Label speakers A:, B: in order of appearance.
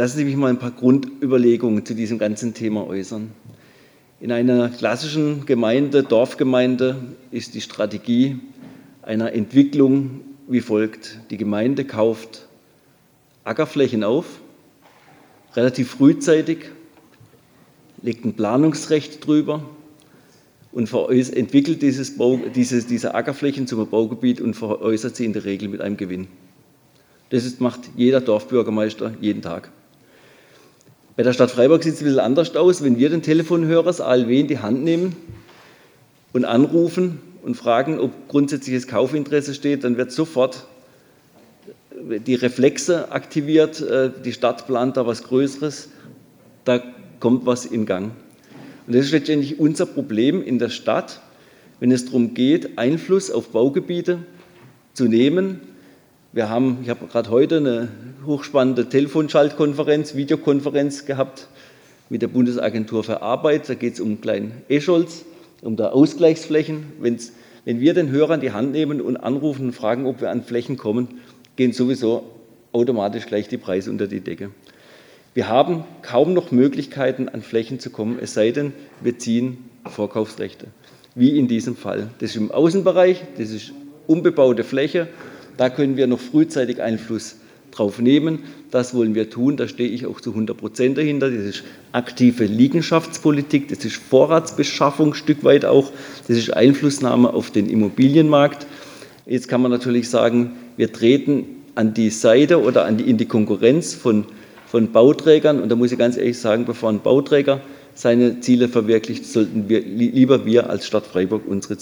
A: Lassen Sie mich mal ein paar Grundüberlegungen zu diesem ganzen Thema äußern. In einer klassischen Gemeinde, Dorfgemeinde, ist die Strategie einer Entwicklung wie folgt. Die Gemeinde kauft Ackerflächen auf, relativ frühzeitig, legt ein Planungsrecht drüber und entwickelt dieses Bau, diese, diese Ackerflächen zum Baugebiet und veräußert sie in der Regel mit einem Gewinn. Das macht jeder Dorfbürgermeister jeden Tag. Bei der Stadt Freiburg sieht es ein bisschen anders aus. Wenn wir den Telefonhörer, das ALW, in die Hand nehmen und anrufen und fragen, ob grundsätzliches Kaufinteresse steht, dann wird sofort die Reflexe aktiviert, äh, die Stadt plant da was Größeres, da kommt was in Gang. Und das ist letztendlich unser Problem in der Stadt, wenn es darum geht, Einfluss auf Baugebiete zu nehmen. Wir haben, ich habe gerade heute eine hochspannende Telefonschaltkonferenz, Videokonferenz gehabt mit der Bundesagentur für Arbeit. Da geht es um Klein Escholz, um der Ausgleichsflächen. Wenn's, wenn wir den Hörer in die Hand nehmen und anrufen und fragen, ob wir an Flächen kommen, gehen sowieso automatisch gleich die Preise unter die Decke. Wir haben kaum noch Möglichkeiten, an Flächen zu kommen, es sei denn, wir ziehen Vorkaufsrechte, wie in diesem Fall. Das ist im Außenbereich, das ist unbebaute Fläche, da können wir noch frühzeitig Einfluss drauf nehmen. Das wollen wir tun, da stehe ich auch zu 100 Prozent dahinter. Das ist aktive Liegenschaftspolitik, das ist Vorratsbeschaffung, Stück weit auch, das ist Einflussnahme auf den Immobilienmarkt. Jetzt kann man natürlich sagen, wir treten an die Seite oder an die, in die Konkurrenz von, von Bauträgern. Und da muss ich ganz ehrlich sagen, bevor ein Bauträger seine Ziele verwirklicht, sollten wir lieber wir als Stadt Freiburg unsere